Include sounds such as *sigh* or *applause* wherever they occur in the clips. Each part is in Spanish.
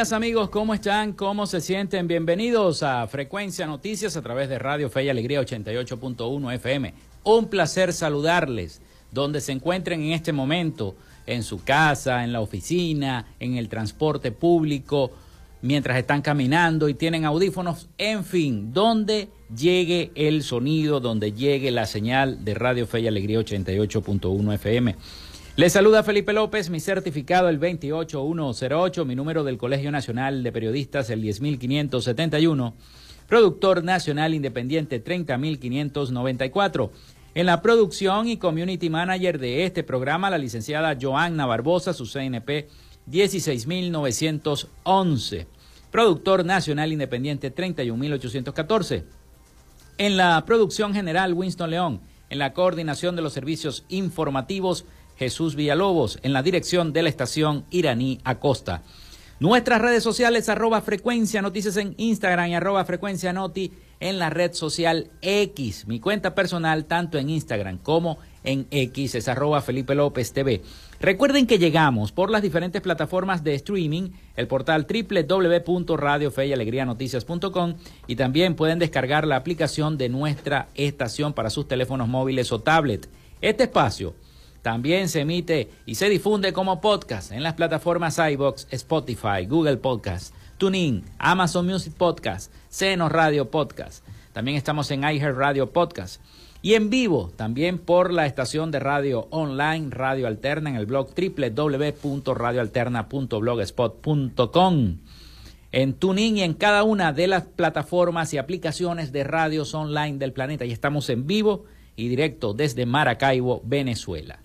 Amigos, ¿cómo están? ¿Cómo se sienten? Bienvenidos a Frecuencia Noticias a través de Radio Fe y Alegría 88.1 FM. Un placer saludarles donde se encuentren en este momento, en su casa, en la oficina, en el transporte público, mientras están caminando y tienen audífonos, en fin, donde llegue el sonido, donde llegue la señal de Radio Fe y Alegría 88.1 FM. Les saluda Felipe López, mi certificado el 28108, mi número del Colegio Nacional de Periodistas el 10571, productor nacional independiente 30594. En la producción y community manager de este programa, la licenciada Joanna Barbosa, su CNP 16911. Productor nacional independiente 31814. En la producción general, Winston León. En la coordinación de los servicios informativos, Jesús Villalobos, en la dirección de la estación Iraní Acosta. Nuestras redes sociales, arroba frecuencia noticias en Instagram y arroba frecuencia noti en la red social X. Mi cuenta personal, tanto en Instagram como en X, es arroba Felipe López TV. Recuerden que llegamos por las diferentes plataformas de streaming, el portal www.radiofeyalegrianoticias.com y también pueden descargar la aplicación de nuestra estación para sus teléfonos móviles o tablet. Este espacio también se emite y se difunde como podcast en las plataformas iBox, Spotify, Google Podcast, TuneIn, Amazon Music Podcast, Seno Radio Podcast. También estamos en iHeart Radio Podcast. Y en vivo también por la estación de radio online Radio Alterna en el blog www.radioalterna.blogspot.com. En TuneIn y en cada una de las plataformas y aplicaciones de radios online del planeta. Y estamos en vivo y directo desde Maracaibo, Venezuela.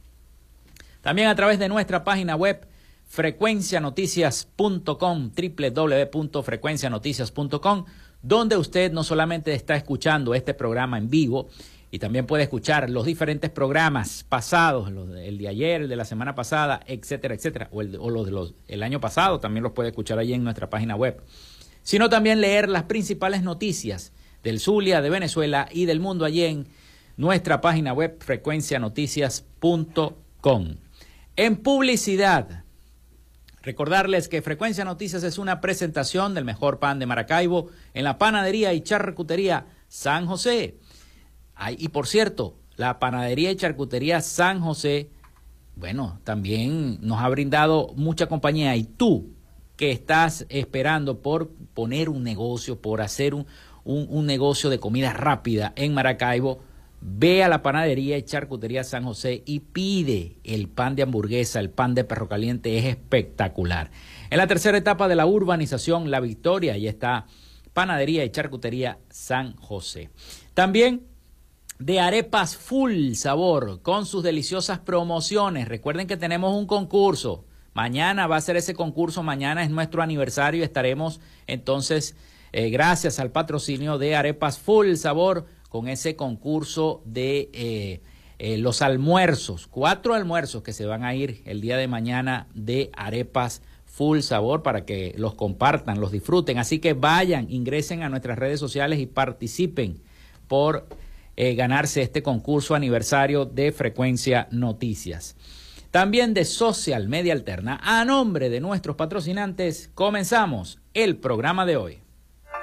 También a través de nuestra página web frecuencianoticias.com, www.frecuencianoticias.com, donde usted no solamente está escuchando este programa en vivo, y también puede escuchar los diferentes programas pasados, el de ayer, el de la semana pasada, etcétera, etcétera, o, el, o los del año pasado, también los puede escuchar allí en nuestra página web. Sino también leer las principales noticias del Zulia, de Venezuela y del mundo allí en nuestra página web frecuencianoticias.com. En publicidad, recordarles que Frecuencia Noticias es una presentación del mejor pan de Maracaibo en la panadería y charcutería San José. y por cierto, la panadería y charcutería San José, bueno, también nos ha brindado mucha compañía. Y tú, que estás esperando por poner un negocio, por hacer un, un, un negocio de comida rápida en Maracaibo, Ve a la panadería y charcutería San José y pide el pan de hamburguesa, el pan de perro caliente, es espectacular. En la tercera etapa de la urbanización La Victoria, y está panadería y charcutería San José. También de arepas full sabor con sus deliciosas promociones. Recuerden que tenemos un concurso. Mañana va a ser ese concurso, mañana es nuestro aniversario estaremos entonces, eh, gracias al patrocinio de Arepas Full Sabor, con ese concurso de eh, eh, los almuerzos, cuatro almuerzos que se van a ir el día de mañana de arepas full sabor para que los compartan, los disfruten. Así que vayan, ingresen a nuestras redes sociales y participen por eh, ganarse este concurso aniversario de Frecuencia Noticias. También de Social Media Alterna, a nombre de nuestros patrocinantes, comenzamos el programa de hoy.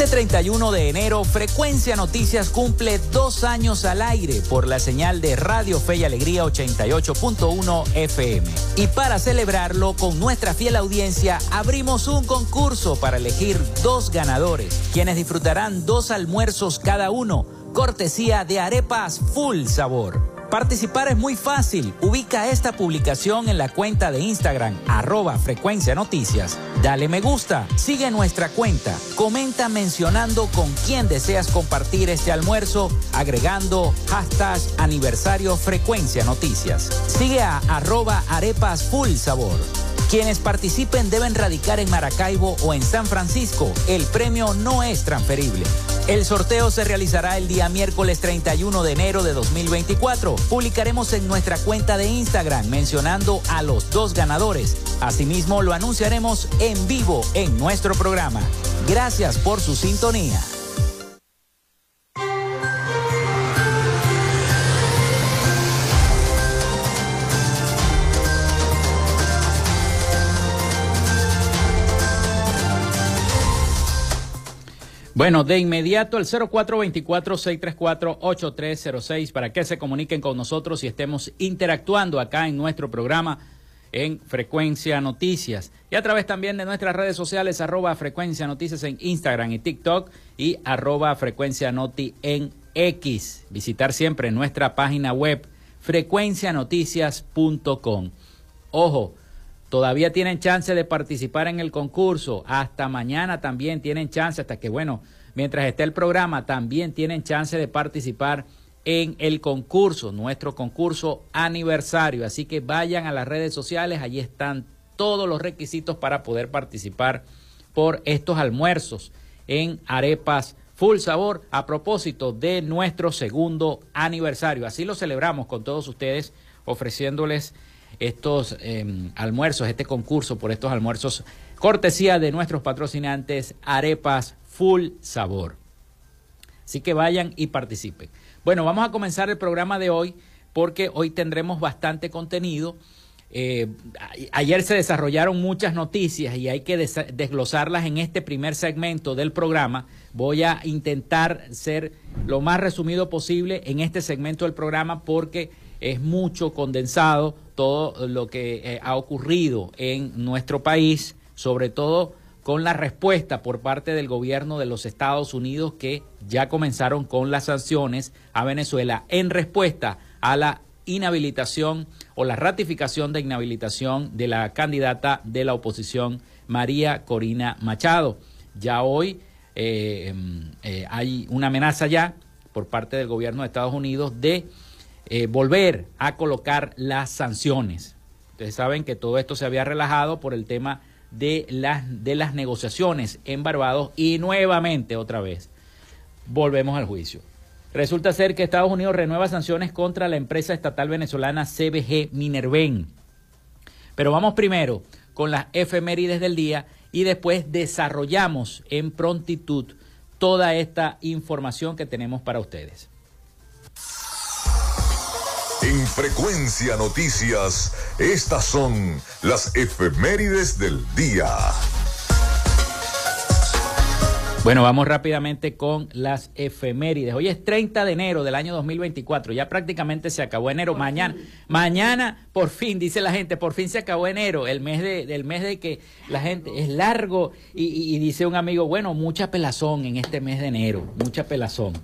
Este 31 de enero, Frecuencia Noticias cumple dos años al aire por la señal de Radio Fe y Alegría 88.1 FM. Y para celebrarlo con nuestra fiel audiencia, abrimos un concurso para elegir dos ganadores, quienes disfrutarán dos almuerzos cada uno, cortesía de arepas full sabor. Participar es muy fácil. Ubica esta publicación en la cuenta de Instagram, arroba frecuencia noticias. Dale me gusta, sigue nuestra cuenta, comenta mencionando con quién deseas compartir este almuerzo, agregando hashtag aniversario frecuencia noticias. Sigue a arroba arepas full sabor. Quienes participen deben radicar en Maracaibo o en San Francisco. El premio no es transferible. El sorteo se realizará el día miércoles 31 de enero de 2024. Publicaremos en nuestra cuenta de Instagram mencionando a los dos ganadores. Asimismo, lo anunciaremos en vivo en nuestro programa. Gracias por su sintonía. Bueno, de inmediato el 0424-634-8306 para que se comuniquen con nosotros y estemos interactuando acá en nuestro programa en Frecuencia Noticias y a través también de nuestras redes sociales arroba Frecuencia Noticias en Instagram y TikTok y arroba Frecuencia Noti en X. Visitar siempre nuestra página web frecuencianoticias.com. Ojo, Todavía tienen chance de participar en el concurso. Hasta mañana también tienen chance, hasta que, bueno, mientras esté el programa, también tienen chance de participar en el concurso, nuestro concurso aniversario. Así que vayan a las redes sociales, allí están todos los requisitos para poder participar por estos almuerzos en arepas full sabor a propósito de nuestro segundo aniversario. Así lo celebramos con todos ustedes ofreciéndoles estos em, almuerzos, este concurso por estos almuerzos, cortesía de nuestros patrocinantes Arepas Full Sabor. Así que vayan y participen. Bueno, vamos a comenzar el programa de hoy porque hoy tendremos bastante contenido. Eh, ayer se desarrollaron muchas noticias y hay que desglosarlas en este primer segmento del programa. Voy a intentar ser lo más resumido posible en este segmento del programa porque es mucho condensado todo lo que eh, ha ocurrido en nuestro país, sobre todo con la respuesta por parte del gobierno de los Estados Unidos que ya comenzaron con las sanciones a Venezuela en respuesta a la inhabilitación o la ratificación de inhabilitación de la candidata de la oposición María Corina Machado. Ya hoy eh, eh, hay una amenaza ya por parte del gobierno de Estados Unidos de eh, volver a colocar las sanciones. Ustedes saben que todo esto se había relajado por el tema de las, de las negociaciones en Barbados y nuevamente otra vez volvemos al juicio. Resulta ser que Estados Unidos renueva sanciones contra la empresa estatal venezolana CBG Minerven. Pero vamos primero con las efemérides del día y después desarrollamos en prontitud toda esta información que tenemos para ustedes. En Frecuencia Noticias, estas son las efemérides del día. Bueno, vamos rápidamente con las efemérides. Hoy es 30 de enero del año 2024. Ya prácticamente se acabó enero. mañana, mañana, por fin, dice la gente, por fin se acabó enero, el mes de, del mes de que la gente es largo. Y, y dice un amigo, bueno, mucha pelazón en este mes de enero, mucha pelazón.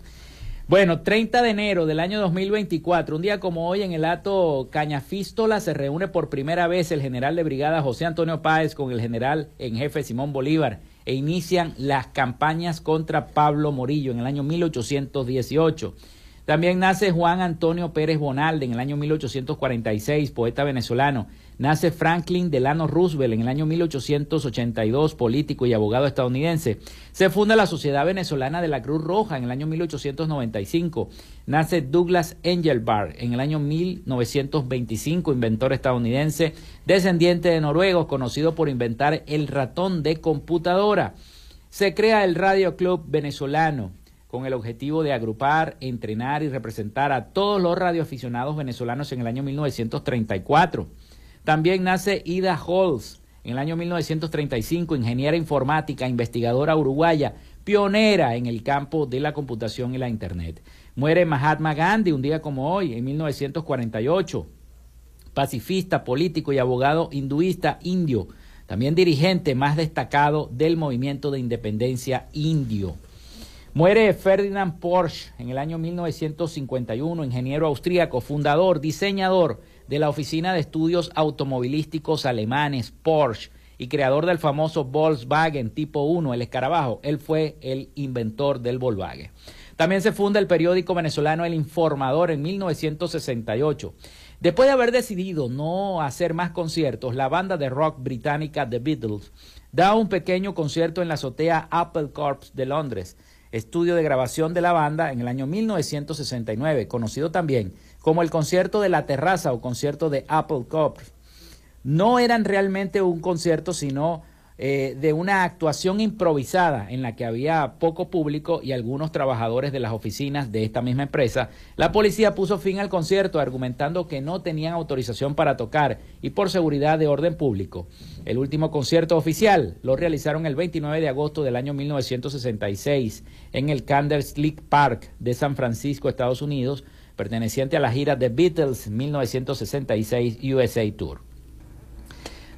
Bueno, 30 de enero del año 2024, un día como hoy en el Ato Cañafístola se reúne por primera vez el general de brigada José Antonio Páez con el general en jefe Simón Bolívar e inician las campañas contra Pablo Morillo en el año 1818. También nace Juan Antonio Pérez Bonalde en el año 1846, poeta venezolano. Nace Franklin Delano Roosevelt en el año 1882, político y abogado estadounidense. Se funda la Sociedad Venezolana de la Cruz Roja en el año 1895. Nace Douglas Engelbart en el año 1925, inventor estadounidense, descendiente de noruegos, conocido por inventar el ratón de computadora. Se crea el Radio Club Venezolano con el objetivo de agrupar, entrenar y representar a todos los radioaficionados venezolanos en el año 1934. También nace Ida Holz en el año 1935, ingeniera informática, investigadora uruguaya, pionera en el campo de la computación y la Internet. Muere Mahatma Gandhi un día como hoy, en 1948, pacifista, político y abogado hinduista indio, también dirigente más destacado del movimiento de independencia indio. Muere Ferdinand Porsche en el año 1951, ingeniero austríaco, fundador, diseñador, de la Oficina de Estudios Automovilísticos Alemanes, Porsche, y creador del famoso Volkswagen Tipo 1, el escarabajo. Él fue el inventor del Volkswagen. También se funda el periódico venezolano El Informador en 1968. Después de haber decidido no hacer más conciertos, la banda de rock británica The Beatles da un pequeño concierto en la azotea Apple Corps de Londres, estudio de grabación de la banda en el año 1969, conocido también como el concierto de la terraza o concierto de Apple Cup. No eran realmente un concierto, sino eh, de una actuación improvisada en la que había poco público y algunos trabajadores de las oficinas de esta misma empresa. La policía puso fin al concierto argumentando que no tenían autorización para tocar y por seguridad de orden público. El último concierto oficial lo realizaron el 29 de agosto del año 1966 en el Candlestick Park de San Francisco, Estados Unidos, perteneciente a la gira The Beatles 1966 USA Tour.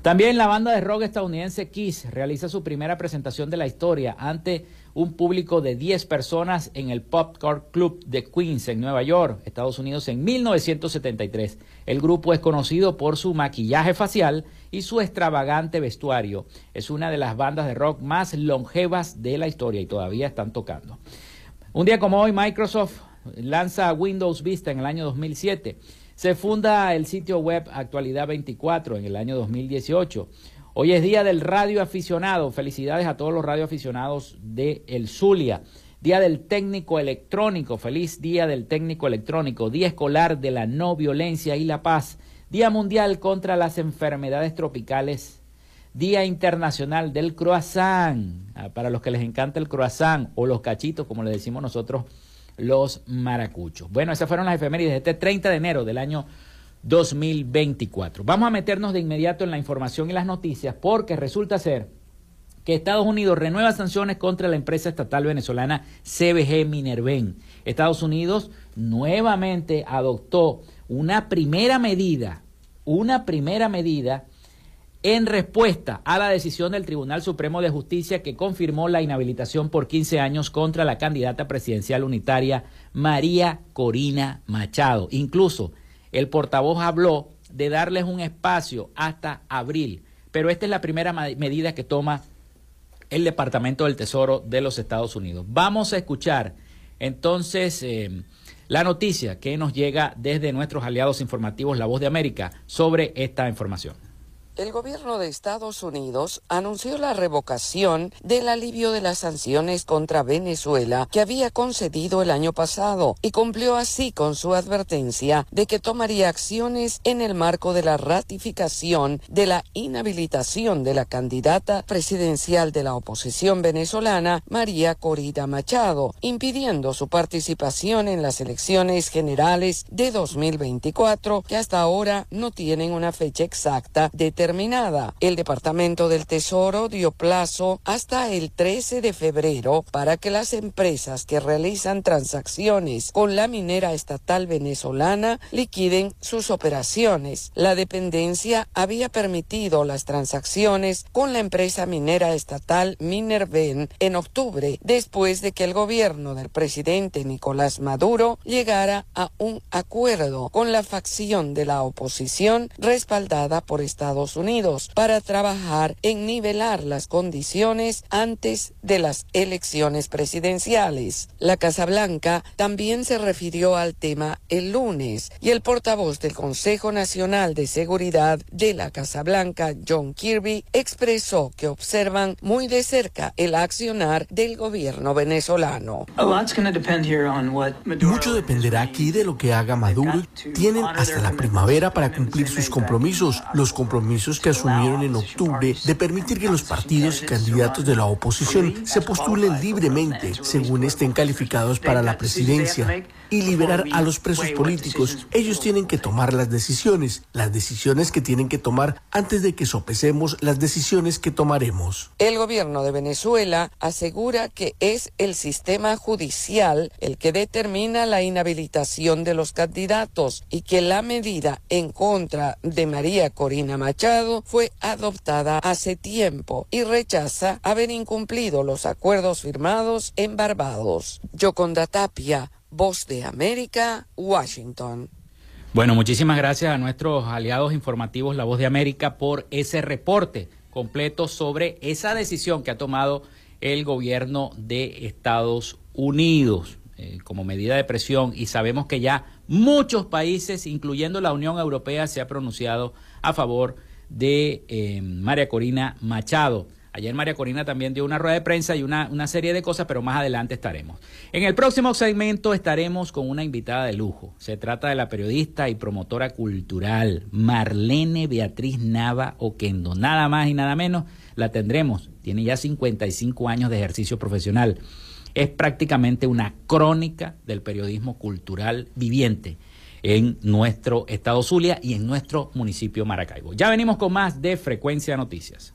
También la banda de rock estadounidense Kiss realiza su primera presentación de la historia ante un público de 10 personas en el Popcorn Club de Queens en Nueva York, Estados Unidos en 1973. El grupo es conocido por su maquillaje facial y su extravagante vestuario. Es una de las bandas de rock más longevas de la historia y todavía están tocando. Un día como hoy, Microsoft lanza Windows Vista en el año 2007. Se funda el sitio web Actualidad 24 en el año 2018. Hoy es Día del Radio Aficionado. Felicidades a todos los radioaficionados de El Zulia. Día del Técnico Electrónico. Feliz Día del Técnico Electrónico. Día Escolar de la No Violencia y la Paz. Día Mundial contra las Enfermedades Tropicales. Día Internacional del Croissant. Ah, para los que les encanta el croissant o los cachitos, como le decimos nosotros los maracuchos. Bueno, esas fueron las efemérides de este 30 de enero del año 2024. Vamos a meternos de inmediato en la información y las noticias porque resulta ser que Estados Unidos renueva sanciones contra la empresa estatal venezolana CBG Minerven. Estados Unidos nuevamente adoptó una primera medida, una primera medida en respuesta a la decisión del Tribunal Supremo de Justicia que confirmó la inhabilitación por 15 años contra la candidata presidencial unitaria María Corina Machado. Incluso el portavoz habló de darles un espacio hasta abril, pero esta es la primera medida que toma el Departamento del Tesoro de los Estados Unidos. Vamos a escuchar entonces eh, la noticia que nos llega desde nuestros aliados informativos La Voz de América sobre esta información. El gobierno de Estados Unidos anunció la revocación del alivio de las sanciones contra Venezuela que había concedido el año pasado y cumplió así con su advertencia de que tomaría acciones en el marco de la ratificación de la inhabilitación de la candidata presidencial de la oposición venezolana, María Corina Machado, impidiendo su participación en las elecciones generales de 2024 que hasta ahora no tienen una fecha exacta de el Departamento del Tesoro dio plazo hasta el 13 de febrero para que las empresas que realizan transacciones con la minera estatal venezolana liquiden sus operaciones. La dependencia había permitido las transacciones con la empresa minera estatal Minerven en octubre, después de que el gobierno del presidente Nicolás Maduro llegara a un acuerdo con la facción de la oposición respaldada por Estados Unidos para trabajar en nivelar las condiciones antes de las elecciones presidenciales. La Casa Blanca también se refirió al tema el lunes y el portavoz del Consejo Nacional de Seguridad de la Casa Blanca, John Kirby, expresó que observan muy de cerca el accionar del gobierno venezolano. Mucho dependerá aquí de lo que haga Maduro. Tienen hasta la primavera para cumplir sus compromisos, los compromisos que asumieron en octubre de permitir que los partidos y candidatos de la oposición se postulen libremente según estén calificados para la presidencia y liberar a los presos políticos. Ellos tienen que tomar las decisiones, las decisiones que tienen que tomar antes de que sopesemos las decisiones que tomaremos. El gobierno de Venezuela asegura que es el sistema judicial el que determina la inhabilitación de los candidatos y que la medida en contra de María Corina Machado fue adoptada hace tiempo y rechaza haber incumplido los acuerdos firmados en Barbados. Yoconda Tapia, Voz de América, Washington. Bueno, muchísimas gracias a nuestros aliados informativos La Voz de América por ese reporte completo sobre esa decisión que ha tomado el gobierno de Estados Unidos eh, como medida de presión y sabemos que ya muchos países, incluyendo la Unión Europea, se ha pronunciado a favor de eh, María Corina Machado. Ayer María Corina también dio una rueda de prensa y una, una, serie de cosas, pero más adelante estaremos. En el próximo segmento estaremos con una invitada de lujo. Se trata de la periodista y promotora cultural Marlene Beatriz Nava Oquendo. Nada más y nada menos la tendremos. Tiene ya 55 años de ejercicio profesional. Es prácticamente una crónica del periodismo cultural viviente en nuestro estado Zulia y en nuestro municipio Maracaibo. Ya venimos con más de Frecuencia Noticias.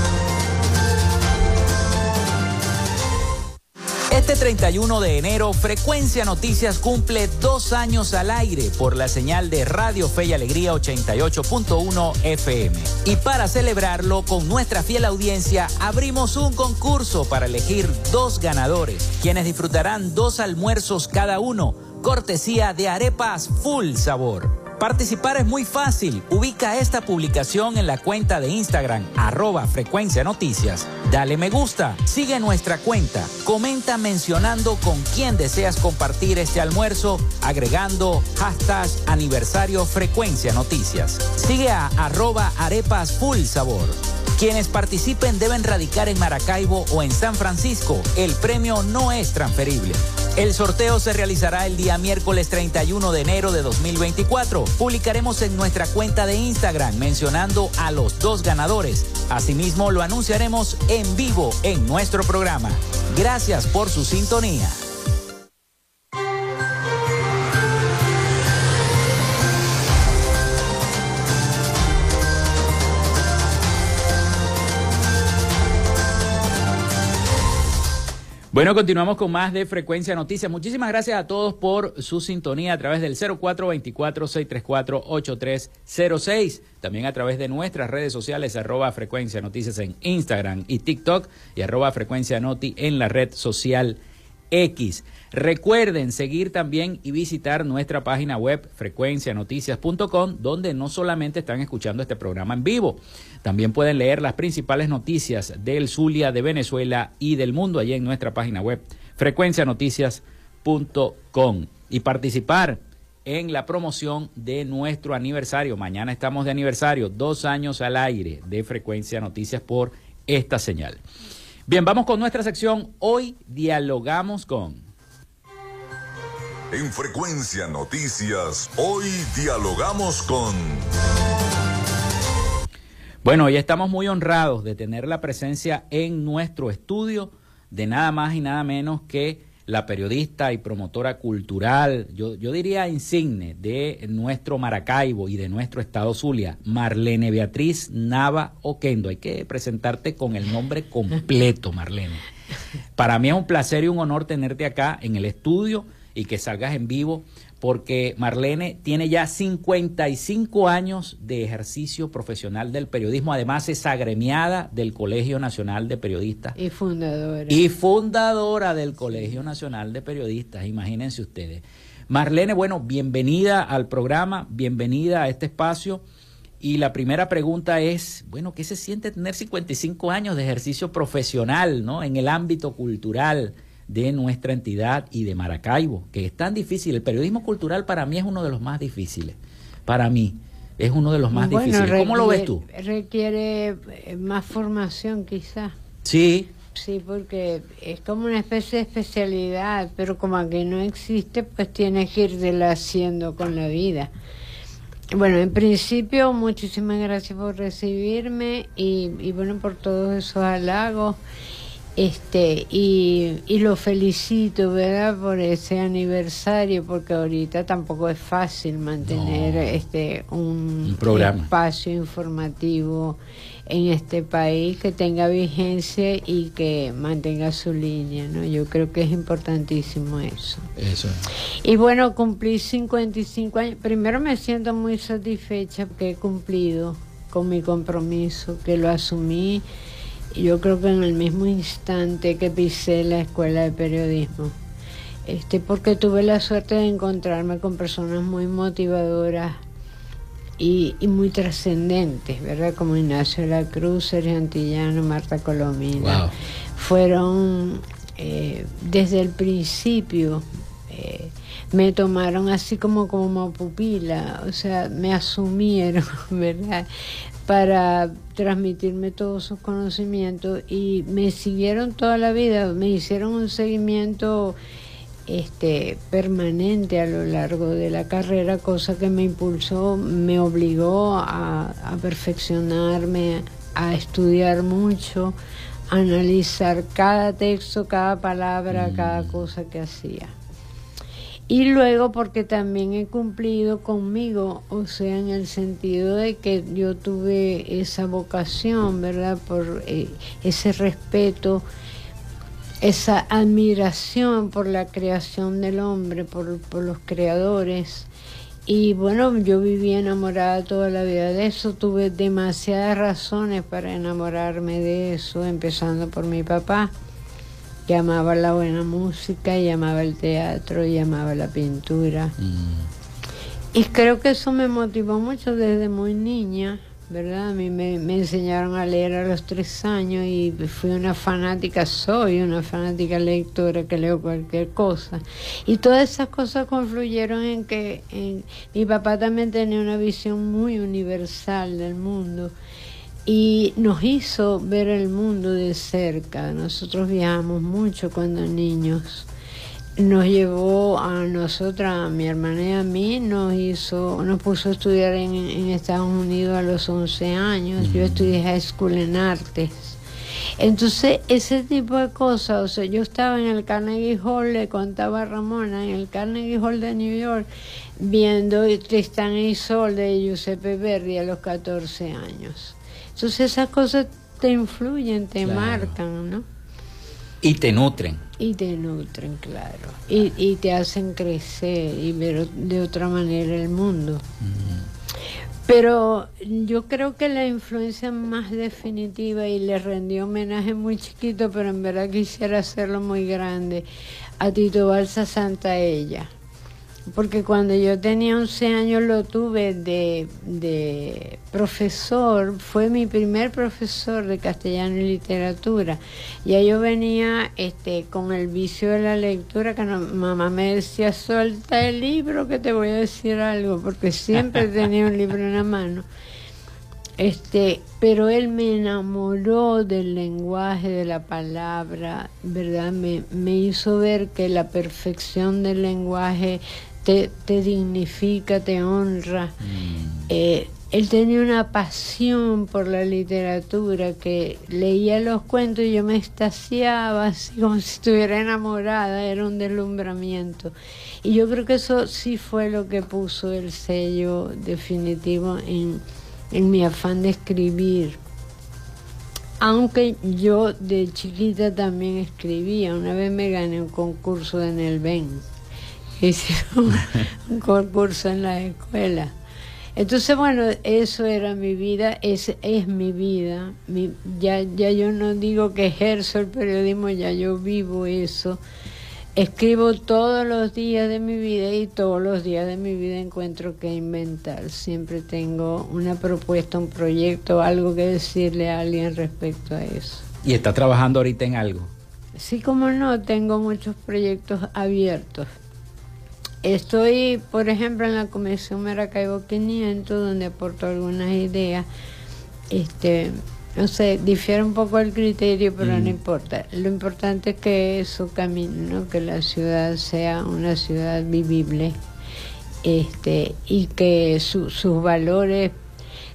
Este 31 de enero, Frecuencia Noticias cumple dos años al aire por la señal de Radio Fe y Alegría 88.1 FM. Y para celebrarlo, con nuestra fiel audiencia, abrimos un concurso para elegir dos ganadores, quienes disfrutarán dos almuerzos cada uno, cortesía de arepas full sabor. Participar es muy fácil. Ubica esta publicación en la cuenta de Instagram, arroba frecuencia noticias. Dale me gusta, sigue nuestra cuenta, comenta mencionando con quién deseas compartir este almuerzo, agregando hashtag aniversario frecuencia noticias. Sigue a arroba arepas full sabor. Quienes participen deben radicar en Maracaibo o en San Francisco. El premio no es transferible. El sorteo se realizará el día miércoles 31 de enero de 2024. Publicaremos en nuestra cuenta de Instagram mencionando a los dos ganadores. Asimismo, lo anunciaremos en vivo en nuestro programa. Gracias por su sintonía. Bueno, continuamos con más de Frecuencia Noticias. Muchísimas gracias a todos por su sintonía a través del 0424-634-8306. También a través de nuestras redes sociales, arroba Frecuencia Noticias en Instagram y TikTok y arroba Frecuencia Noti en la red social X. Recuerden seguir también y visitar nuestra página web frecuencianoticias.com, donde no solamente están escuchando este programa en vivo, también pueden leer las principales noticias del Zulia, de Venezuela y del mundo allí en nuestra página web frecuencianoticias.com y participar en la promoción de nuestro aniversario. Mañana estamos de aniversario, dos años al aire de Frecuencia Noticias por esta señal. Bien, vamos con nuestra sección. Hoy dialogamos con... En Frecuencia Noticias, hoy dialogamos con... Bueno, hoy estamos muy honrados de tener la presencia en nuestro estudio de nada más y nada menos que la periodista y promotora cultural, yo, yo diría insigne, de nuestro Maracaibo y de nuestro estado Zulia, Marlene Beatriz Nava Oquendo. Hay que presentarte con el nombre completo, Marlene. *laughs* Para mí es un placer y un honor tenerte acá en el estudio y que salgas en vivo, porque Marlene tiene ya 55 años de ejercicio profesional del periodismo, además es agremiada del Colegio Nacional de Periodistas. Y fundadora. Y fundadora del Colegio Nacional de Periodistas, imagínense ustedes. Marlene, bueno, bienvenida al programa, bienvenida a este espacio. Y la primera pregunta es, bueno, ¿qué se siente tener 55 años de ejercicio profesional, ¿no? En el ámbito cultural, de nuestra entidad y de Maracaibo, que es tan difícil. El periodismo cultural para mí es uno de los más difíciles. Para mí es uno de los más difíciles. ¿Cómo lo ves tú? Requiere eh, más formación quizás. Sí. Sí, porque es como una especie de especialidad, pero como que no existe, pues tienes que ir haciendo con la vida. Bueno, en principio, muchísimas gracias por recibirme y, y bueno, por todos esos halagos. Este, y, y, lo felicito, ¿verdad?, por ese aniversario, porque ahorita tampoco es fácil mantener este un, espacio informativo en este país que tenga vigencia y que mantenga su línea, ¿no? Yo creo que es importantísimo eso. Eso. Y bueno, cumplí 55 años. Primero me siento muy satisfecha porque he cumplido con mi compromiso, que lo asumí yo creo que en el mismo instante que pisé la escuela de periodismo, este, porque tuve la suerte de encontrarme con personas muy motivadoras y, muy trascendentes, ¿verdad? Como Ignacio La Cruz, Sergio Antillano, Marta Colomina. Fueron eh, desde el principio. Eh, me tomaron así como como pupila, o sea, me asumieron, *laughs* ¿verdad? Para transmitirme todos sus conocimientos y me siguieron toda la vida, me hicieron un seguimiento este permanente a lo largo de la carrera, cosa que me impulsó, me obligó a, a perfeccionarme, a estudiar mucho, a analizar cada texto, cada palabra, cada mm. cosa que hacía. Y luego porque también he cumplido conmigo, o sea, en el sentido de que yo tuve esa vocación, ¿verdad? Por eh, ese respeto, esa admiración por la creación del hombre, por, por los creadores. Y bueno, yo viví enamorada toda la vida de eso, tuve demasiadas razones para enamorarme de eso, empezando por mi papá que amaba la buena música, y amaba el teatro, y amaba la pintura. Mm. Y creo que eso me motivó mucho desde muy niña, ¿verdad? A mí me, me, enseñaron a leer a los tres años y fui una fanática, soy una fanática lectora que leo cualquier cosa. Y todas esas cosas confluyeron en que en, mi papá también tenía una visión muy universal del mundo y nos hizo ver el mundo de cerca. Nosotros viajamos mucho cuando niños. Nos llevó a nosotras, a mi hermana y a mí, nos hizo, nos puso a estudiar en, Estados Unidos a los 11 años. Yo estudié high school en artes. Entonces, ese tipo de cosas, o sea, yo estaba en el Carnegie Hall, le contaba a Ramona, en el Carnegie Hall de New York, viendo Tristan y Sol de Giuseppe Verdi a los 14 años. Entonces esas cosas te influyen, te marcan, ¿no? Y te nutren. Y te nutren, claro. Y, y te hacen crecer y ver de otra manera el mundo. Pero yo creo que la influencia más definitiva, y le rendí homenaje muy chiquito, pero en verdad quisiera hacerlo muy grande, a Tito Balsa Santa Ella porque cuando yo tenía 11 años lo tuve de, profesor, fue mi primer profesor de castellano y literatura. Ya yo venía este, con el vicio de la lectura, que mamá me decía, suelta el libro que te voy a decir algo, porque siempre *laughs* tenía un libro en la mano. Este, pero él me enamoró del lenguaje, de la palabra, ¿verdad? Me, me hizo ver que la perfección del lenguaje te, dignifica, te honra. Mm. Eh, él tenía una pasión por la literatura que leía los cuentos y yo me extasiaba así como si estuviera enamorada, era un deslumbramiento. Y yo creo que eso sí fue lo que puso el sello definitivo en, en mi afán de escribir. Aunque yo de chiquita también escribía, una vez me gané un concurso en el Ben hicieron *laughs* un concurso en la escuela. Entonces, bueno, eso era mi vida, es, es mi vida. ya, ya yo no digo que ejerzo el periodismo, ya yo vivo eso. Escribo todos los días de mi vida y todos los días de mi vida encuentro que inventar. Siempre tengo una propuesta, un proyecto, algo que decirle a alguien respecto a eso. ¿Y está trabajando ahorita en algo? Sí, como no, tengo muchos proyectos abiertos. Estoy, por ejemplo, en la Comisión Maracaibo 500, donde aporto algunas ideas. Este, no sé, difiere un poco el criterio, pero no mm. importa. Lo importante es que eso camine, que la ciudad sea una ciudad vivible este, y que sus valores,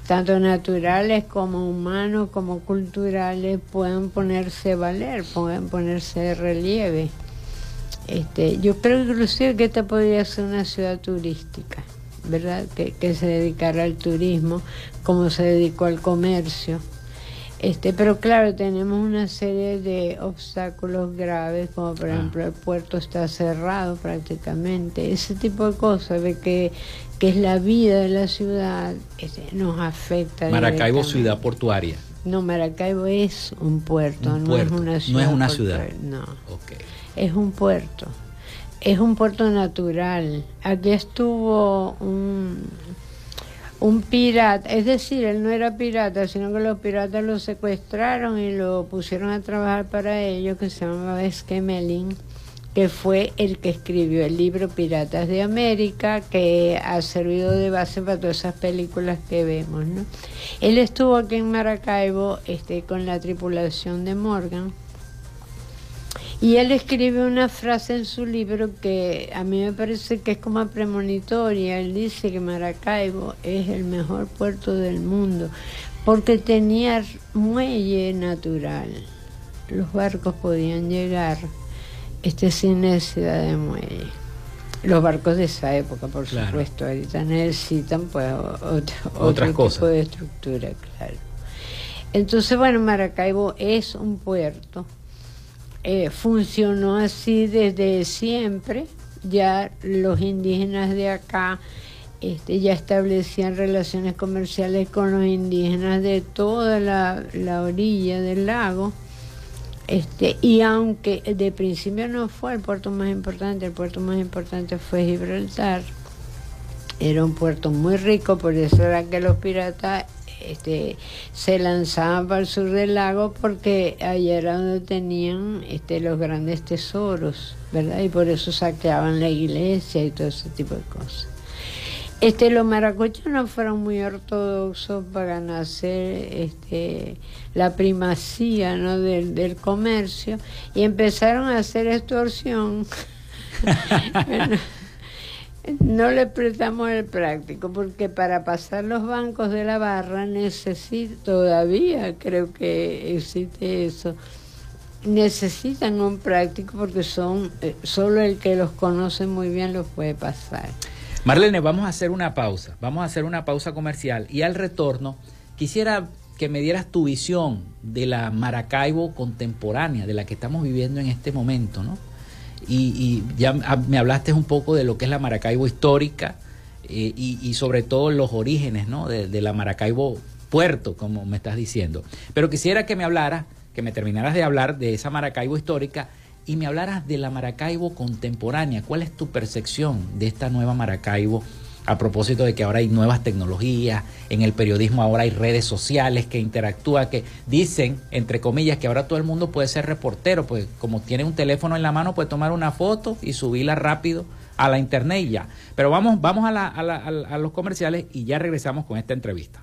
tanto naturales como humanos, como culturales, puedan ponerse valer, puedan ponerse de relieve. Este, yo creo inclusive que esta podría ser una ciudad turística, ¿verdad? Que, que se dedicara al turismo, como se dedicó al comercio. Este, pero claro, tenemos una serie de obstáculos graves, como por ah. ejemplo el puerto está cerrado prácticamente, ese tipo de cosas, de que, que es la vida de la ciudad, este, nos afecta. Maracaibo, ciudad portuaria. No, Maracaibo es un puerto, no es una ciudad. No es una ciudad. No. Okay es un puerto, es un puerto natural. Aquí estuvo un, un pirata, es decir, él no era pirata, sino que los piratas lo secuestraron y lo pusieron a trabajar para ellos, que se llamaba Esquemelin, que fue el que escribió el libro Piratas de América, que ha servido de base para todas esas películas que vemos. ¿no? Él estuvo aquí en Maracaibo este, con la tripulación de Morgan y él escribe una frase en su libro que a mí me parece que es como premonitoria. Él dice que Maracaibo es el mejor puerto del mundo porque tenía muelle natural. Los barcos podían llegar este, sin necesidad de muelle. Los barcos de esa época, por supuesto, ahorita necesitan pues otro, tipo de estructura, claro. Entonces, bueno, Maracaibo es un puerto eh, funcionó así desde siempre. Ya los indígenas de acá este, ya establecían relaciones comerciales con los indígenas de toda la, orilla del lago. Este, y aunque de principio no fue el puerto más importante, el puerto más importante fue Gibraltar. Era un puerto muy rico, por eso era que los piratas este, se lanzaban para el sur del lago porque allá era donde tenían este, los grandes tesoros, ¿verdad? Y por eso saqueaban la iglesia y todo ese tipo de cosas. Este, los maracuchos no fueron muy ortodoxos para nacer este, la primacía ¿no? del, del comercio y empezaron a hacer extorsión. *laughs* No le prestamos el práctico porque para pasar los bancos de la barra necesita, todavía creo que existe eso, necesitan un práctico porque son eh, solo el que los conoce muy bien los puede pasar. Marlene, vamos a hacer una pausa, vamos a hacer una pausa comercial y al retorno quisiera que me dieras tu visión de la Maracaibo contemporánea, de la que estamos viviendo en este momento, ¿no? Y, ya me hablaste un poco de lo que es la Maracaibo histórica eh, y, sobre todo los orígenes, ¿no? De, de, la Maracaibo puerto, como me estás diciendo. Pero quisiera que me hablaras, que me terminaras de hablar de esa Maracaibo histórica y me hablaras de la Maracaibo contemporánea. ¿Cuál es tu percepción de esta nueva Maracaibo? A propósito de que ahora hay nuevas tecnologías, en el periodismo ahora hay redes sociales que interactúan, que dicen, entre comillas, que ahora todo el mundo puede ser reportero, pues como tiene un teléfono en la mano puede tomar una foto y subirla rápido a la internet y ya. Pero vamos, vamos a, a los comerciales y ya regresamos con esta entrevista.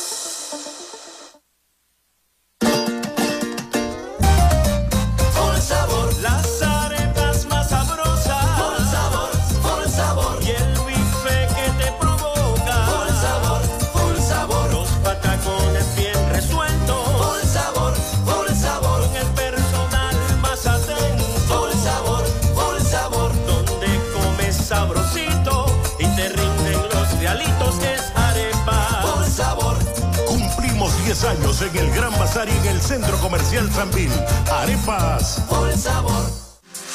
Años en el Gran Bazar y en el Centro Comercial Sanvil. Arepas. Por sabor.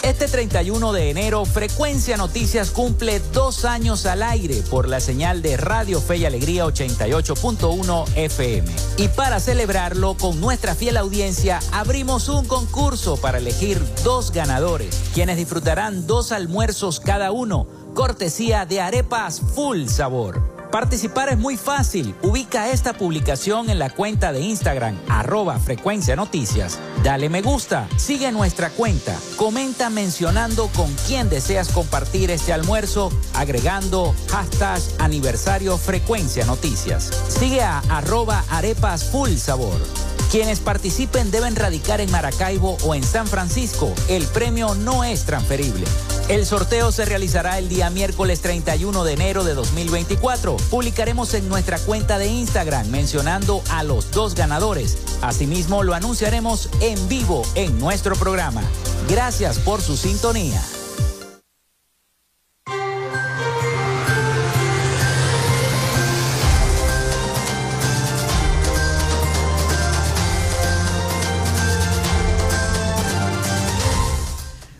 Este 31 de enero, Frecuencia Noticias cumple dos años al aire por la señal de Radio Fe y Alegría 88.1 FM. Y para celebrarlo, con nuestra fiel audiencia, abrimos un concurso para elegir dos ganadores, quienes disfrutarán dos almuerzos cada uno, cortesía de Arepas Full Sabor. Participar es muy fácil. Ubica esta publicación en la cuenta de Instagram, arroba frecuencia noticias. Dale me gusta, sigue nuestra cuenta, comenta mencionando con quién deseas compartir este almuerzo, agregando hashtag aniversario frecuencia noticias. Sigue a arroba arepas full sabor. Quienes participen deben radicar en Maracaibo o en San Francisco. El premio no es transferible. El sorteo se realizará el día miércoles 31 de enero de 2024. Publicaremos en nuestra cuenta de Instagram mencionando a los dos ganadores. Asimismo, lo anunciaremos en vivo en nuestro programa. Gracias por su sintonía.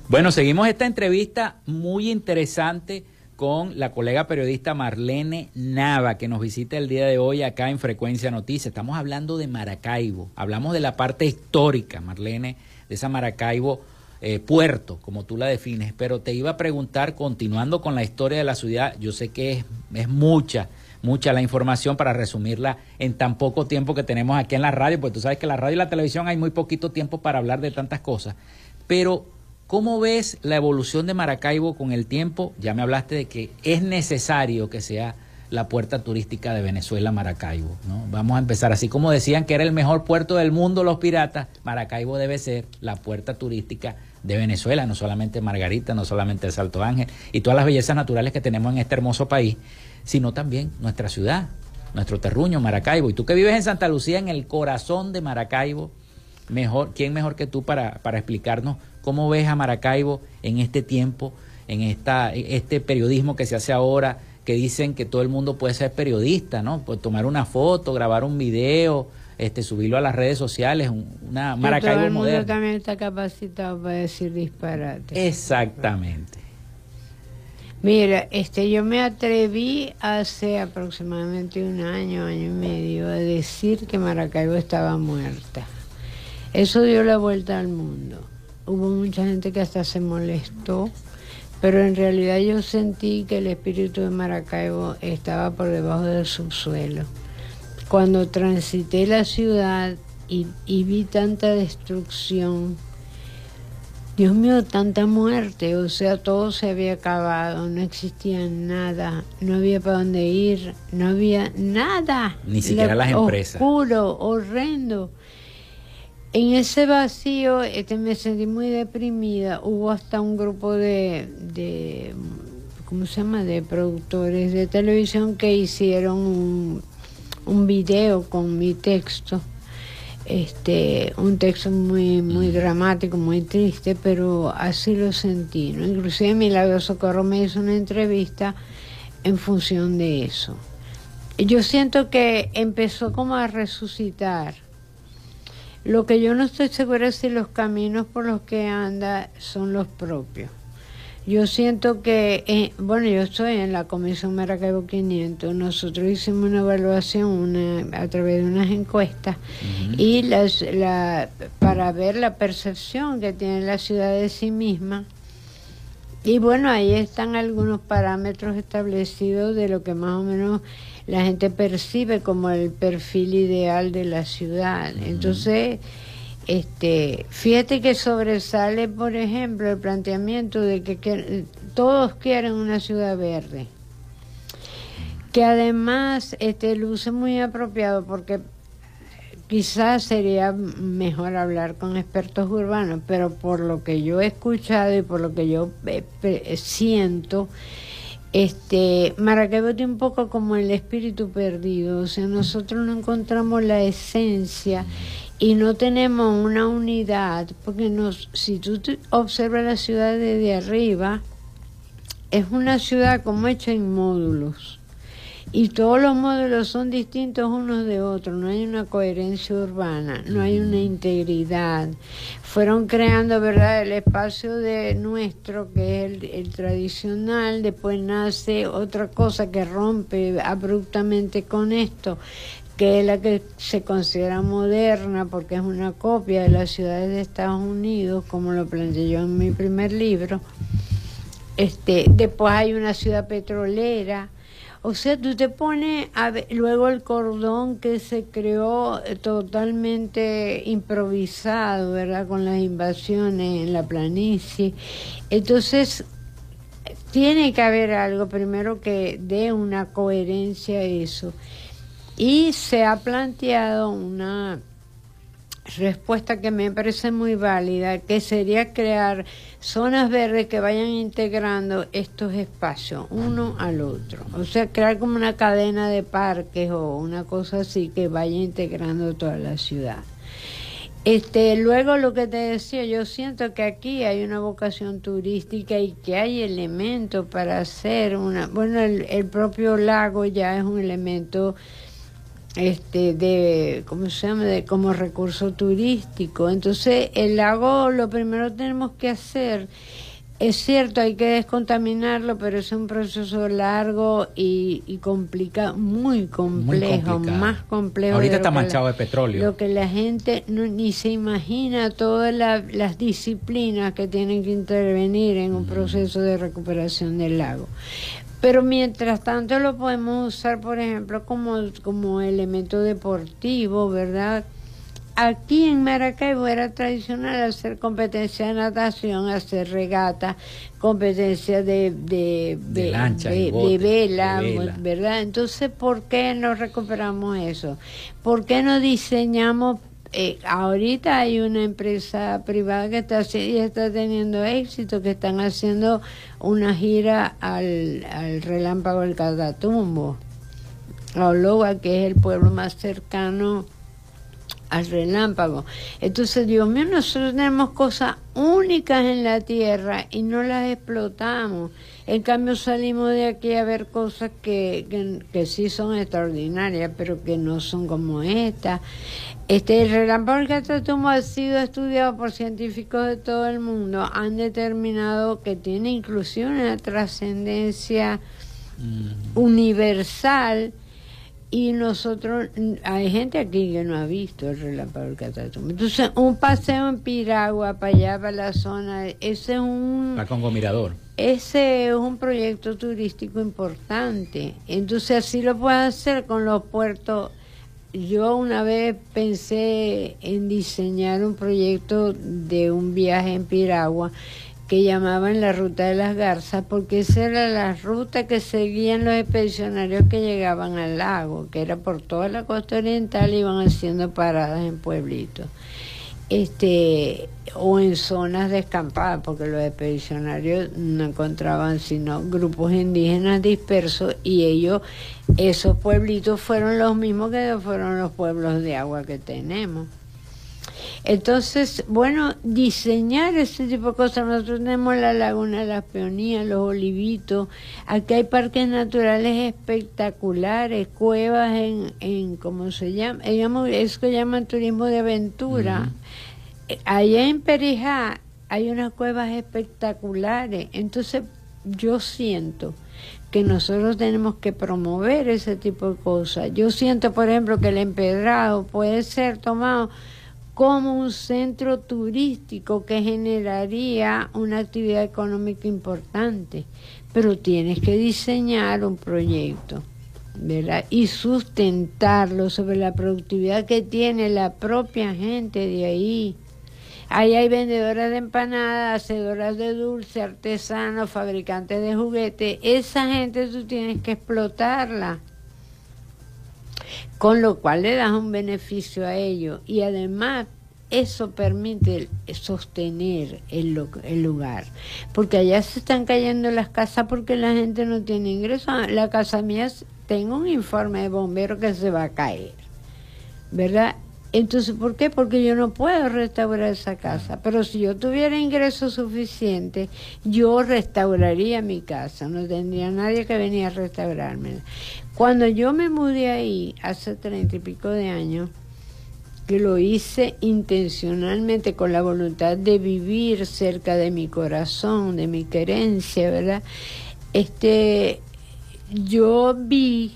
Bueno, seguimos esta entrevista muy interesante con la colega periodista Marlene Nava, que nos visita el día de hoy acá en Frecuencia Noticias. Estamos hablando de Maracaibo, hablamos de la parte histórica, Marlene, de esa Maracaibo eh, puerto, como tú la defines, pero te iba a preguntar, continuando con la historia de la ciudad, yo sé que es, es mucha, mucha la información para resumirla en tan poco tiempo que tenemos aquí en la radio, porque tú sabes que la radio y la televisión hay muy poquito tiempo para hablar de tantas cosas, pero ¿Cómo ves la evolución de Maracaibo con el tiempo? Ya me hablaste de que es necesario que sea la puerta turística de Venezuela, Maracaibo. ¿no? Vamos a empezar así como decían que era el mejor puerto del mundo los piratas, Maracaibo debe ser la puerta turística de Venezuela, no solamente Margarita, no solamente el Salto Ángel y todas las bellezas naturales que tenemos en este hermoso país, sino también nuestra ciudad, nuestro terruño, Maracaibo. Y tú que vives en Santa Lucía, en el corazón de Maracaibo, mejor, ¿quién mejor que tú para, para explicarnos cómo ves a Maracaibo en este tiempo en esta, este periodismo que se hace ahora, que dicen que todo el mundo puede ser periodista, ¿no? Pues tomar una foto, grabar un video, este, subirlo a las redes sociales, una Maracaibo todo el mundo también está capacitado para decir disparate. Exactamente. Mira, este, yo me atreví hace aproximadamente un año, año y medio, a decir que Maracaibo estaba muerta. Eso dio la vuelta al mundo. Hubo mucha gente que hasta se molestó, pero en realidad yo sentí que el espíritu de Maracaibo estaba por debajo del subsuelo. Cuando transité la ciudad y, y vi tanta destrucción, Dios mío, tanta muerte, o sea, todo se había acabado, no existía nada, no había para dónde ir, no había nada. Ni siquiera las empresas. Oscuro, horrendo. En ese vacío este, me sentí muy deprimida. Hubo hasta un grupo de, de ¿cómo se llama?, de productores de televisión que hicieron un, un video con mi texto este, un texto muy, muy dramático, muy triste, pero así lo sentí. ¿no? Inclusive Milagro Socorro me hizo una entrevista en función de eso. Yo siento que empezó como a resucitar. Lo que yo no estoy segura es si los caminos por los que anda son los propios. Yo siento que, eh, bueno, yo estoy en la Comisión Maracaibo 500, nosotros hicimos una evaluación a través de unas encuestas y las, la, para ver la percepción que tiene la ciudad de sí misma. Y bueno, ahí están algunos parámetros establecidos de lo que más o menos la gente percibe como el perfil ideal de la ciudad. Entonces este, fíjate que sobresale, por ejemplo, el planteamiento de que, todos quieren una ciudad verde, que además este, luce muy apropiado porque quizás sería mejor hablar con expertos urbanos, pero por lo que yo he escuchado y por lo que yo eh, siento, este, Maracaibo tiene un poco como el espíritu perdido, o sea, nosotros no encontramos la esencia y no tenemos una unidad, porque nos, si tú observas la ciudad desde arriba, es una ciudad como hecha en módulos. Y todos los módulos son distintos unos de otros, no hay una coherencia urbana, no hay una integridad. Fueron creando, ¿verdad?, el espacio de nuestro, que es el, el tradicional, después nace otra cosa que rompe abruptamente con esto, que es la que se considera moderna porque es una copia de las ciudades de Estados Unidos, como lo planteé yo en mi primer libro. Este, después hay una ciudad petrolera. O sea, tú te pones luego el cordón que se creó eh, totalmente improvisado, ¿verdad? Con las invasiones en la planicie. Entonces, tiene que haber algo primero que dé una coherencia a eso. Y se ha planteado una respuesta que me parece muy válida, que sería crear zonas verdes que vayan integrando estos espacios uno al otro. O sea, crear como una cadena de parques o una cosa así que vaya integrando toda la ciudad. Este, luego lo que te decía, yo siento que aquí hay una vocación turística y que hay elementos para hacer una, bueno, el, el propio lago ya es un elemento este de cómo se llama de como recurso turístico. Entonces el lago lo primero tenemos que hacer es cierto hay que descontaminarlo pero es un proceso largo y, y complica muy complejo más complejo ahorita está manchado de petróleo. lo que la gente no, ni se imagina todas las disciplinas que tienen que intervenir en un proceso de recuperación del lago pero mientras tanto lo podemos usar, por ejemplo, como, como elemento deportivo, ¿verdad? Aquí en Maracaibo era tradicional hacer competencia de natación, hacer regata, competencia de, de, de, vela, ¿verdad? Entonces, ¿por qué no recuperamos eso? ¿Por qué no diseñamos eh, ahorita hay una empresa privada que está, está teniendo éxito, que están haciendo una gira al, relámpago del Catatumbo, a Ologa, que es el pueblo más cercano al relámpago. Entonces, Dios mío, nosotros tenemos cosas únicas en la tierra y no las explotamos. En cambio, salimos de aquí a ver cosas que, que, sí son extraordinarias, pero que no son como esta. Este, el relámpago del Catatumbo ha sido estudiado por científicos de todo el mundo. Han determinado que tiene inclusive una trascendencia mm. universal y nosotros, hay gente aquí que no ha visto el relámpago del Catatumbo. Entonces, un paseo en Piragua, para allá, para la zona, ese es un... La Congo Mirador. Ese es un proyecto turístico importante. Entonces, así lo puedes hacer con los puertos. Yo una vez pensé en diseñar un proyecto de un viaje en Piragua que llamaban la ruta de las garzas, porque esa era la ruta que seguían los expedicionarios que llegaban al lago, que era por toda la costa oriental, iban haciendo paradas en pueblitos. Este, o en zonas descampadas, porque los expedicionarios no encontraban sino grupos indígenas dispersos y ellos, esos pueblitos fueron los mismos que fueron los pueblos de agua que tenemos. Entonces, bueno, diseñar ese tipo de cosas. Nosotros tenemos la Laguna de las Peonías, los Olivitos. Aquí hay parques naturales espectaculares, cuevas en, en ¿cómo se llama? Eso que llaman turismo de aventura. Allá en Perijá hay unas cuevas espectaculares. Entonces, yo siento que nosotros tenemos que promover ese tipo de cosas. Yo siento, por ejemplo, que el empedrado puede ser tomado como un centro turístico que generaría una actividad económica importante, pero tienes que diseñar un proyecto. ¿verdad? y sustentarlo sobre la productividad que tiene la propia gente de ahí. Ahí hay vendedoras de empanadas, hacedoras de dulce, artesanos, fabricantes de juguetes. Esa gente tú tienes que explotarla con lo cual le das un beneficio a ellos y además eso permite sostener el, lugar. Porque allá se están cayendo las casas porque la gente no tiene ingreso. La casa mía, tengo un informe de bombero que se va a caer. ¿Verdad? Entonces, ¿por qué? Porque yo no puedo restaurar esa casa. Pero si yo tuviera ingreso suficiente, yo restauraría mi casa. No tendría nadie que venir a restaurármela. Cuando yo me mudé ahí, hace treinta y pico de años, que lo hice intencionalmente con la voluntad de vivir cerca de mi corazón, de mi querencia, ¿verdad? Este, yo vi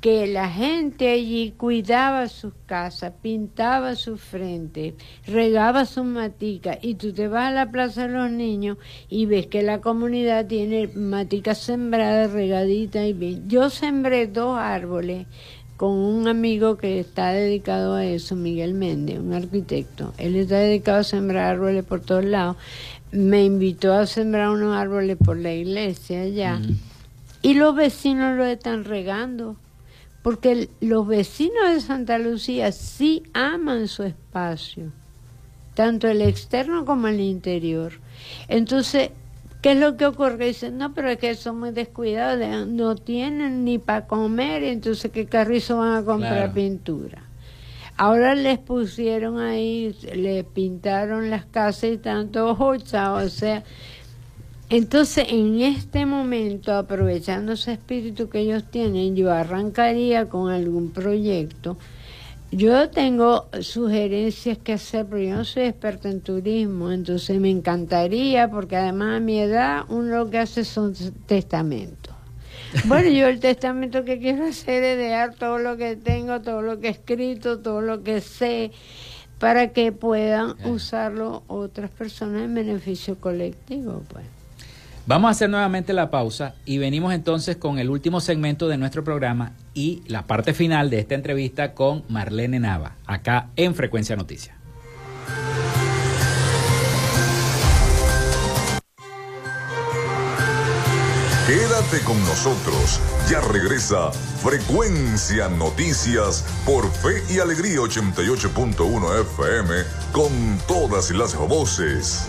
que la gente allí cuidaba sus casas, pintaba su frente, regaba sus maticas y tú te vas a la plaza de los niños y ves que la comunidad tiene maticas sembradas, regaditas y bien. Yo sembré dos árboles con un amigo que está dedicado a eso, Miguel Méndez, un arquitecto. Él está dedicado a sembrar árboles por todos lados. Me invitó a sembrar unos árboles por la iglesia allá. Y los vecinos lo están regando porque los vecinos de Santa Lucía sí aman su espacio, tanto el externo como el interior. Entonces, ¿qué es lo que ocurre? Dicen, no, pero es que son muy descuidados, no tienen ni para comer, entonces ¿qué carrizo van a comprar pintura? Ahora les pusieron ahí, le pintaron las casas y tanto o sea, entonces, en este momento, aprovechando ese espíritu que ellos tienen, yo arrancaría con algún proyecto. Yo tengo sugerencias que hacer, pero yo no soy experta en turismo, entonces me encantaría, porque además a mi edad uno lo que hace son testamentos. Bueno, yo el testamento que quiero hacer es dejar todo lo que tengo, todo lo que he escrito, todo lo que sé, para que puedan usarlo otras personas en beneficio colectivo, pues. Vamos a hacer nuevamente la pausa y venimos entonces con el último segmento de nuestro programa y la parte final de esta entrevista con Marlene Nava, acá en Frecuencia Noticias. Quédate con nosotros. Ya regresa Frecuencia Noticias por Fe y Alegría 88.1 FM con todas las voces.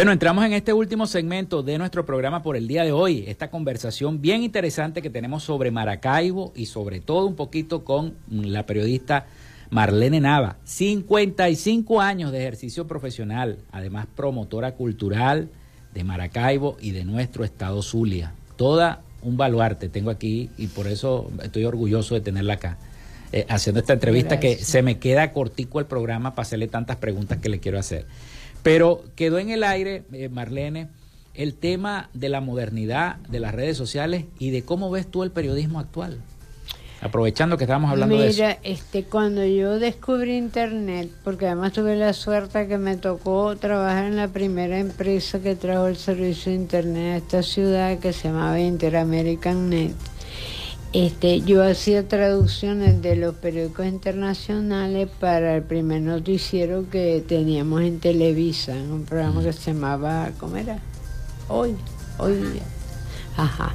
Bueno, entramos en este último segmento de nuestro programa por el día de hoy. Esta conversación bien interesante que tenemos sobre Maracaibo y sobre todo un poquito con la periodista Marlene Nava. 55 años de ejercicio profesional, además promotora cultural de Maracaibo y de nuestro estado Zulia. Toda un baluarte tengo aquí y por eso estoy orgulloso de tenerla acá. Eh, haciendo esta entrevista que se me queda cortico el programa para hacerle tantas preguntas que le quiero hacer. Pero quedó en el aire, eh, Marlene, el tema de la modernidad de las redes sociales y de cómo ves tú el periodismo actual. Aprovechando que estábamos hablando de eso. Mira, este, cuando yo descubrí Internet, porque además tuve la suerte que me tocó trabajar en la primera empresa que trajo el servicio de Internet a esta ciudad, que se llamaba Interamerican Net, este, yo hacía traducciones de los periódicos internacionales para el primer noticiero que teníamos en Televisa, en un programa que se llamaba, ¿cómo era? Hoy, hoy día. Ajá,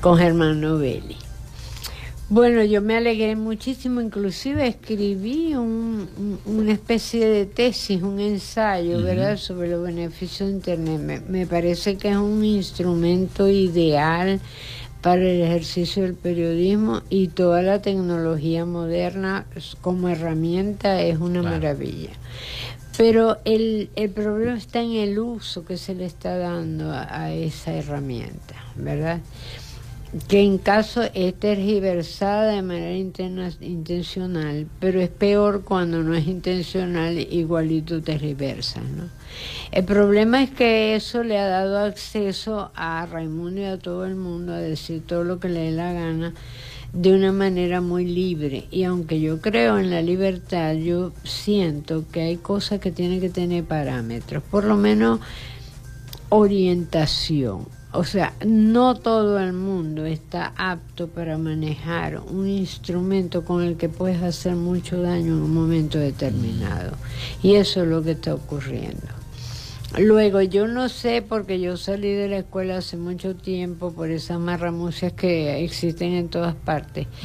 con Germán Novelli. Bueno, yo me alegré muchísimo, inclusive escribí una especie de tesis, un ensayo, ¿verdad?, sobre los beneficios de Internet. me parece que es un instrumento ideal para el ejercicio del periodismo y toda la tecnología moderna como herramienta es una maravilla. Pero el, el, problema está en el uso que se le está dando a esa herramienta, ¿verdad? que en caso es tergiversada de manera intencional, pero es peor cuando no es intencional, igualito tergiversa. ¿no? El problema es que eso le ha dado acceso a Raimundo y a todo el mundo a decir todo lo que le dé la gana de una manera muy libre. Y aunque yo creo en la libertad, yo siento que hay cosas que tienen que tener parámetros, por lo menos orientación o sea, no todo el mundo está apto para manejar un instrumento con el que puedes hacer mucho daño en un momento determinado. Y eso es lo que está ocurriendo. Luego, yo no sé, porque yo salí de la escuela hace mucho tiempo por esas marramucias que existen en todas partes. *laughs*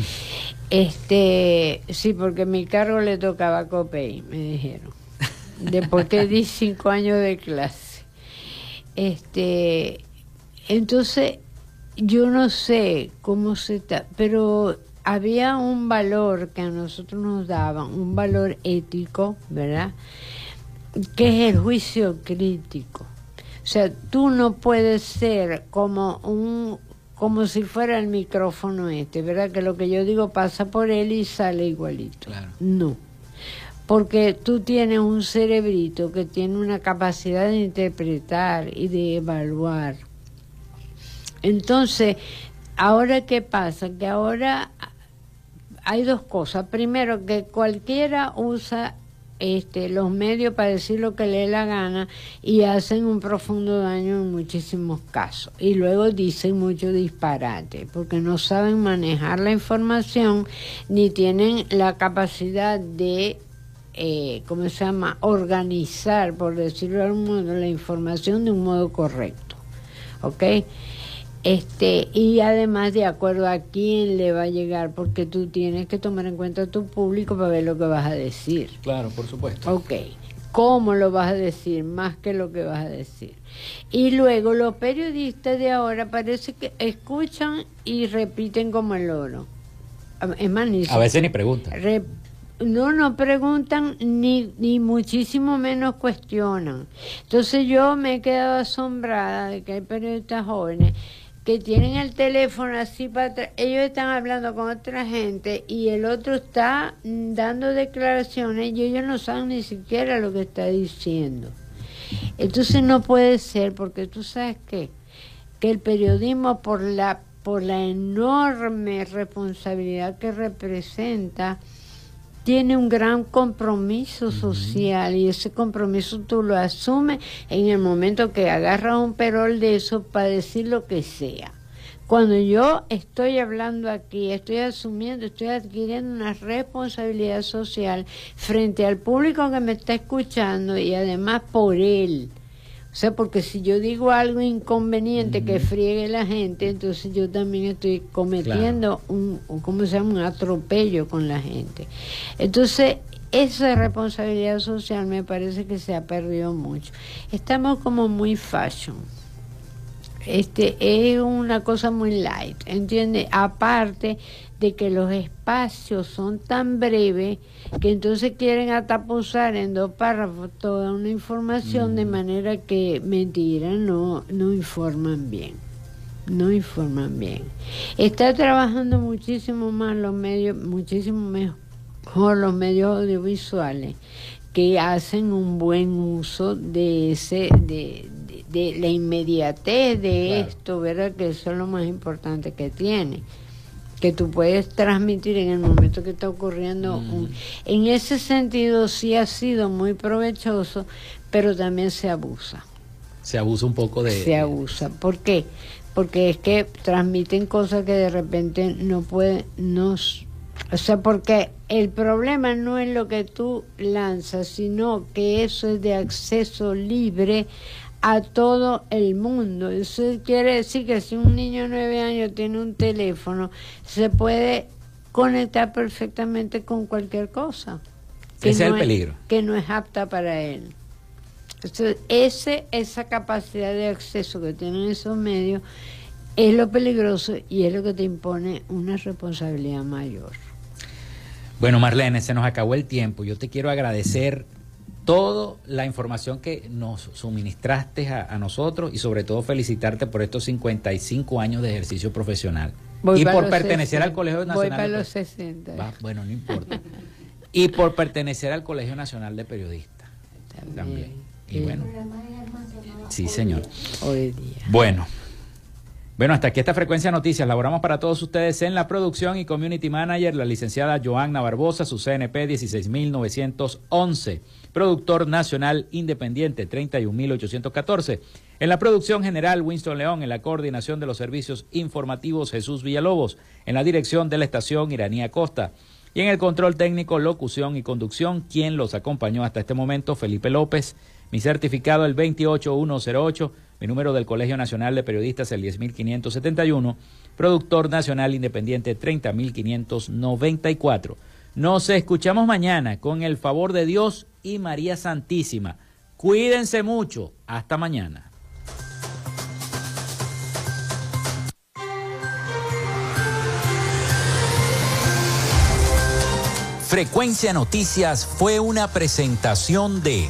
Este, sí, porque mi cargo le tocaba COPEI, me dijeron. Después que di *laughs* cinco años de clase. Este, entonces, yo no sé cómo se está, pero había un valor que a nosotros nos daban, un valor ético, ¿verdad? Que es el juicio crítico. O sea, tú no puedes ser como un como si fuera el micrófono este, ¿verdad? Que lo que yo digo pasa por él y sale igualito. No. Porque tú tienes un cerebrito que tiene una capacidad de interpretar y de evaluar entonces, ahora qué pasa? Que ahora hay dos cosas. Primero, que cualquiera usa este, los medios para decir lo que le dé la gana y hacen un profundo daño en muchísimos casos. Y luego dicen mucho disparate, porque no saben manejar la información ni tienen la capacidad de, eh, ¿cómo se llama?, organizar, por decirlo de algún modo, la información de un modo correcto. ¿Ok? Este, y además de acuerdo a quién le va a llegar, porque tú tienes que tomar en cuenta tu público para ver lo que vas a decir. Claro, por supuesto. Ok, ¿cómo lo vas a decir? Más que lo que vas a decir. Y luego los periodistas de ahora parece que escuchan y repiten como el oro. Es más, a veces ni preguntan. no, no preguntan ni, ni muchísimo menos cuestionan. Entonces yo me he quedado asombrada de que hay periodistas jóvenes que tienen el teléfono así para atrás, ellos están hablando con otra gente y el otro está dando declaraciones y ellos no saben ni siquiera lo que está diciendo. Entonces no puede ser porque tú sabes que que el periodismo por la por la enorme responsabilidad que representa tiene un gran compromiso social y ese compromiso tú lo asumes en el momento que agarras un perol de eso para decir lo que sea. Cuando yo estoy hablando aquí, estoy asumiendo, estoy adquiriendo una responsabilidad social frente al público que me está escuchando y además por él. O sea, porque si yo digo algo inconveniente que friegue la gente, entonces yo también estoy cometiendo un, ¿cómo se llama? Un atropello con la gente. Entonces, esa responsabilidad social me parece que se ha perdido mucho. Estamos como muy fashion. Este es una cosa muy light, ¿entiendes? Aparte de que los espacios son tan breves que entonces quieren atapuzar en dos párrafos toda una información de mm. manera que mentira no no informan bien no informan bien está trabajando muchísimo más los medios muchísimo mejor los medios audiovisuales que hacen un buen uso de ese de, de, la inmediatez de esto verdad que eso es lo más importante que tiene que tú puedes transmitir en el momento que está ocurriendo. Mm. en ese sentido sí ha sido muy provechoso, pero también se abusa. Se abusa un poco de... Se abusa. ¿Por qué? Porque es que transmiten cosas que de repente no pueden, no, o sea, porque el problema no es lo que tú lanzas, sino que eso es de acceso libre a todo el mundo. Eso quiere decir que si un niño de nueve años tiene un teléfono, se puede conectar perfectamente con cualquier cosa. Que Ese es el peligro. que no es apta para él. Entonces, ese, esa capacidad de acceso que tienen esos medios es lo peligroso y es lo que te impone una responsabilidad mayor. Bueno, Marlene, se nos acabó el tiempo. Yo te quiero agradecer toda la información que nos suministraste a, nosotros y sobre todo felicitarte por estos 55 años de ejercicio profesional. y por pertenecer al Colegio Nacional. Voy para los 60. bueno, no importa. y por pertenecer al Colegio Nacional de Periodistas. También. Y bueno. Sí, señor. Hoy día. Bueno. Bueno, hasta aquí esta frecuencia de noticias. Laboramos para todos ustedes en la producción y community manager, la licenciada Joanna Barbosa, su CNP 16911 productor nacional independiente 31814. En la producción general, Winston León, en la coordinación de los servicios informativos, Jesús Villalobos, en la dirección de la estación, Iranía Costa. Y en el control técnico, locución y conducción, quien los acompañó hasta este momento, Felipe López. Mi certificado el 28108, mi número del Colegio Nacional de Periodistas el 10571, productor nacional independiente 30594. Nos escuchamos mañana con el favor de Dios y María Santísima. Cuídense mucho. Hasta mañana. Frecuencia Noticias fue una presentación de